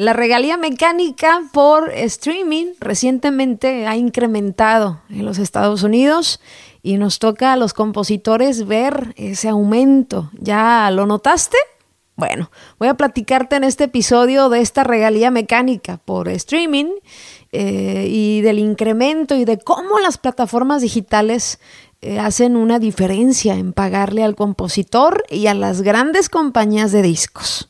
La regalía mecánica por streaming recientemente ha incrementado en los Estados Unidos y nos toca a los compositores ver ese aumento. ¿Ya lo notaste? Bueno, voy a platicarte en este episodio de esta regalía mecánica por streaming eh, y del incremento y de cómo las plataformas digitales eh, hacen una diferencia en pagarle al compositor y a las grandes compañías de discos.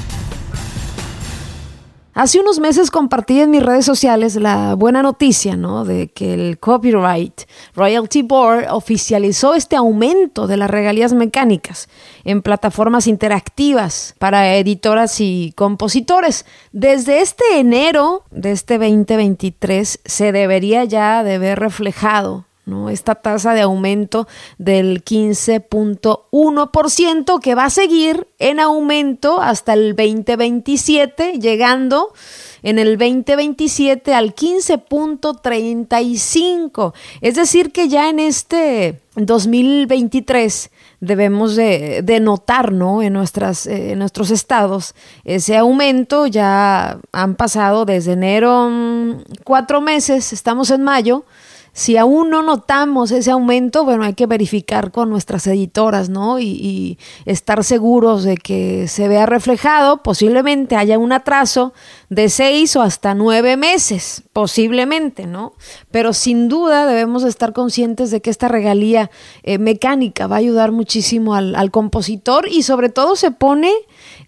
Hace unos meses compartí en mis redes sociales la buena noticia, ¿no? De que el Copyright Royalty Board oficializó este aumento de las regalías mecánicas en plataformas interactivas para editoras y compositores. Desde este enero de este 2023 se debería ya de ver reflejado esta tasa de aumento del 15.1% que va a seguir en aumento hasta el 2027, llegando en el 2027 al 15.35. Es decir, que ya en este 2023 debemos de, notar ¿no? en, nuestras, en nuestros estados ese aumento. Ya han pasado desde enero mm, cuatro meses, estamos en mayo si aún no notamos ese aumento, bueno, hay que verificar con nuestras editoras, ¿no? Y, estar seguros de que se vea reflejado. Posiblemente haya un atraso de seis o hasta nueve meses, posiblemente, ¿no? Pero sin duda debemos estar conscientes de que esta regalía eh, mecánica va a ayudar muchísimo al, compositor y sobre todo se pone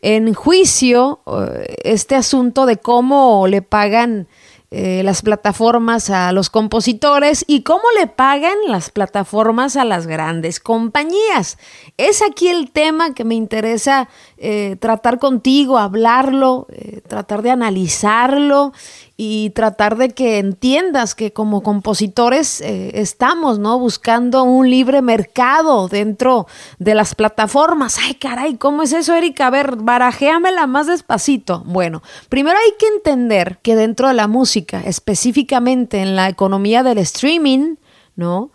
en juicio eh, este asunto de cómo le pagan eh, las plataformas a los compositores y cómo le pagan las plataformas a las grandes compañías. Es aquí el tema que me interesa eh, tratar contigo, hablarlo, eh, tratar de analizarlo y tratar de que entiendas que como compositores estamos ¿no? buscando un libre mercado dentro de las plataformas. Ay, caray, ¿cómo es eso, Erika? A ver, barajéamela más despacito. Bueno, primero hay que entender que dentro de la música, específicamente en la economía del streaming, ¿no?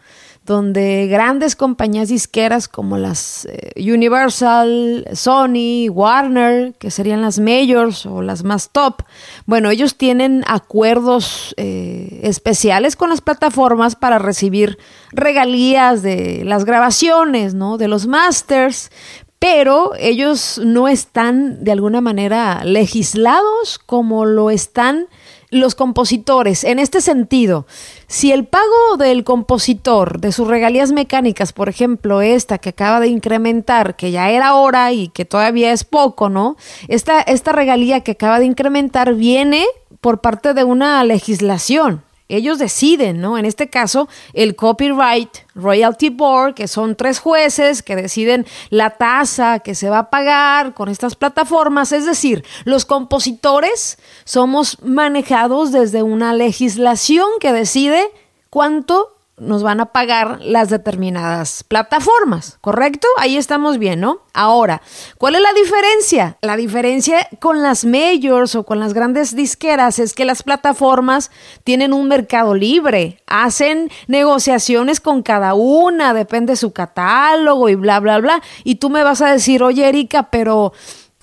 Donde grandes compañías disqueras como las eh, Universal, Sony, Warner, que serían las majors o las más top, bueno, ellos tienen acuerdos eh, especiales con las plataformas para recibir regalías de las grabaciones, ¿no? De los masters, pero ellos no están de alguna manera legislados como lo están los compositores, en este sentido, si el pago del compositor de sus regalías mecánicas, por ejemplo, esta que acaba de incrementar, que ya era hora y que todavía es poco, ¿no? Esta, esta regalía que acaba de incrementar viene por parte de una legislación, ellos deciden, ¿no? En este caso, el Copyright Royalty Board, que son tres jueces que deciden la tasa que se va a pagar con estas plataformas. Es decir, los compositores somos manejados desde una legislación que decide cuánto nos van a pagar las determinadas plataformas, ¿correcto? Ahí estamos bien, ¿no? Ahora, ¿cuál es la diferencia? La diferencia con las majors o con las grandes disqueras es que las plataformas tienen un mercado libre, hacen negociaciones con cada una, depende de su catálogo y bla, bla, bla. Y tú me vas a decir, oye, Erika, pero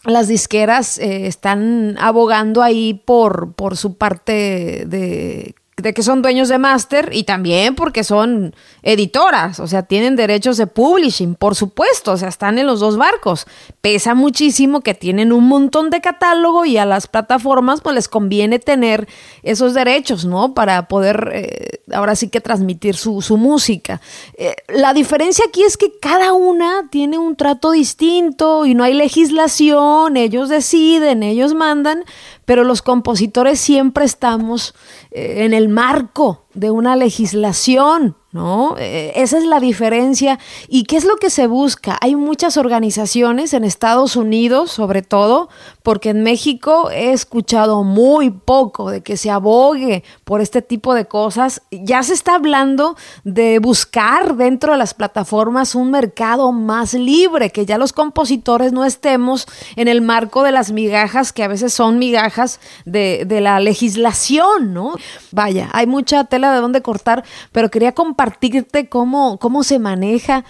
las disqueras eh, están abogando ahí por, por su parte de de que son dueños de máster y también porque son editoras, o sea, tienen derechos de publishing, por supuesto, o sea, están en los dos barcos. Pesa muchísimo que tienen un montón de catálogo y a las plataformas pues les conviene tener esos derechos, ¿no? Para poder eh, ahora sí que transmitir su, música. Eh, la diferencia aquí es que cada una tiene un trato distinto y no hay legislación, ellos deciden, ellos mandan, pero los compositores siempre estamos eh, en el marco de una legislación, ¿no? Eh, esa es la diferencia. ¿Y qué es lo que se busca? Hay muchas organizaciones en Estados Unidos, sobre todo, porque en México he escuchado muy poco de que se abogue por este tipo de cosas. Ya se está hablando de buscar dentro de las plataformas un mercado más libre, que ya los compositores no estemos en el marco de las migajas, que a veces son migajas de, de la legislación, ¿no? Vaya, hay mucha tela de dónde cortar, pero quería compartirte cómo, cómo se maneja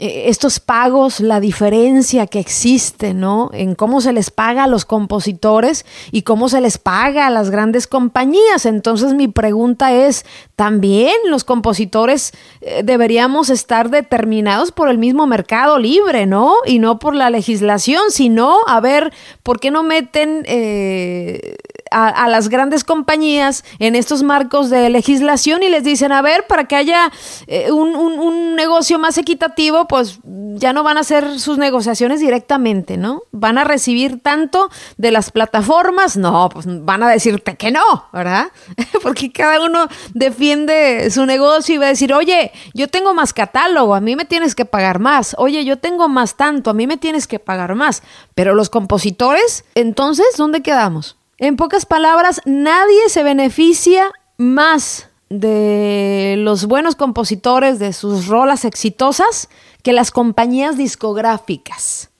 eh, estos pagos, la diferencia que existe, ¿no? En cómo se les paga a los compositores y cómo se les paga a las grandes compañías. Entonces mi pregunta es, ¿también los compositores eh, deberíamos estar determinados por el mismo mercado libre, ¿no? Y no por la legislación, sino, a ver, ¿por qué no meten... Eh, a, las grandes compañías en estos marcos de legislación y les dicen, a ver, para que haya un, un negocio más equitativo, pues ya no van a hacer sus negociaciones directamente, ¿no? Van a recibir tanto de las plataformas, no, pues van a decirte que no, ¿verdad? Porque cada uno defiende su negocio y va a decir, oye, yo tengo más catálogo, a mí me tienes que pagar más, oye, yo tengo más tanto, a mí me tienes que pagar más, pero los compositores, entonces, ¿dónde quedamos? En pocas palabras, nadie se beneficia más de los buenos compositores, de sus rolas exitosas, que las compañías discográficas.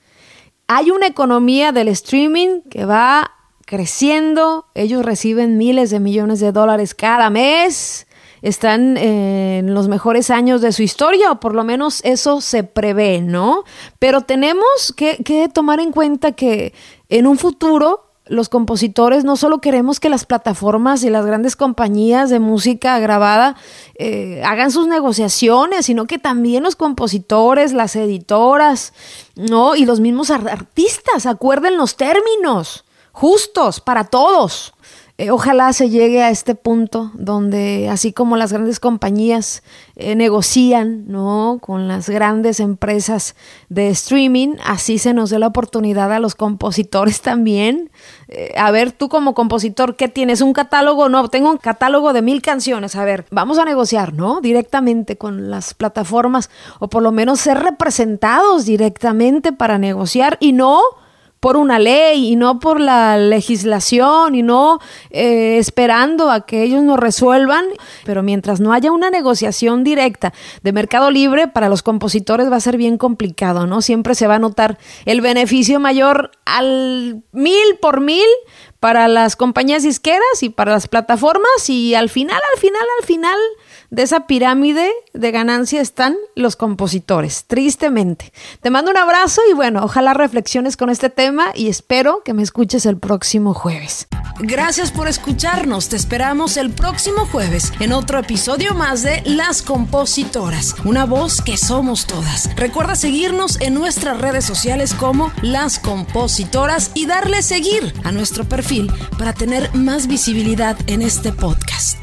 Hay una economía del streaming que va creciendo, ellos reciben miles de millones de dólares cada mes, están en los mejores años de su historia, o por lo menos eso se prevé, ¿no? Pero tenemos que, que tomar en cuenta que en un futuro los compositores no solo queremos que las plataformas y las grandes compañías de música grabada eh, hagan sus negociaciones, sino que también los compositores, las editoras, ¿no? Y los mismos artistas acuerden los términos justos para todos. Eh, ojalá se llegue a este punto donde, así como las grandes compañías eh, negocian ¿no? con las grandes empresas de streaming, así se nos dé la oportunidad a los compositores también. Eh, a ver, tú como compositor, ¿qué tienes? ¿Un catálogo? No, tengo un catálogo de mil canciones. A ver, vamos a negociar, ¿no? Directamente con las plataformas o por lo menos ser representados directamente para negociar y no por una ley y no por la legislación y no eh, esperando a que ellos nos resuelvan. Pero mientras no haya una negociación directa de mercado libre, para los compositores va a ser bien complicado, ¿no? Siempre se va a notar el beneficio mayor al mil por mil para las compañías disqueras y para las plataformas y al final, al final, al final de esa pirámide de ganancia están los compositores, tristemente. Te mando un abrazo y bueno, ojalá reflexiones con este tema y espero que me escuches el próximo jueves. Gracias por escucharnos, te esperamos el próximo jueves en otro episodio más de Las Compositoras, una voz que somos todas. Recuerda seguirnos en nuestras redes sociales como Las Compositoras y darle seguir a nuestro perfil para tener más visibilidad en este podcast.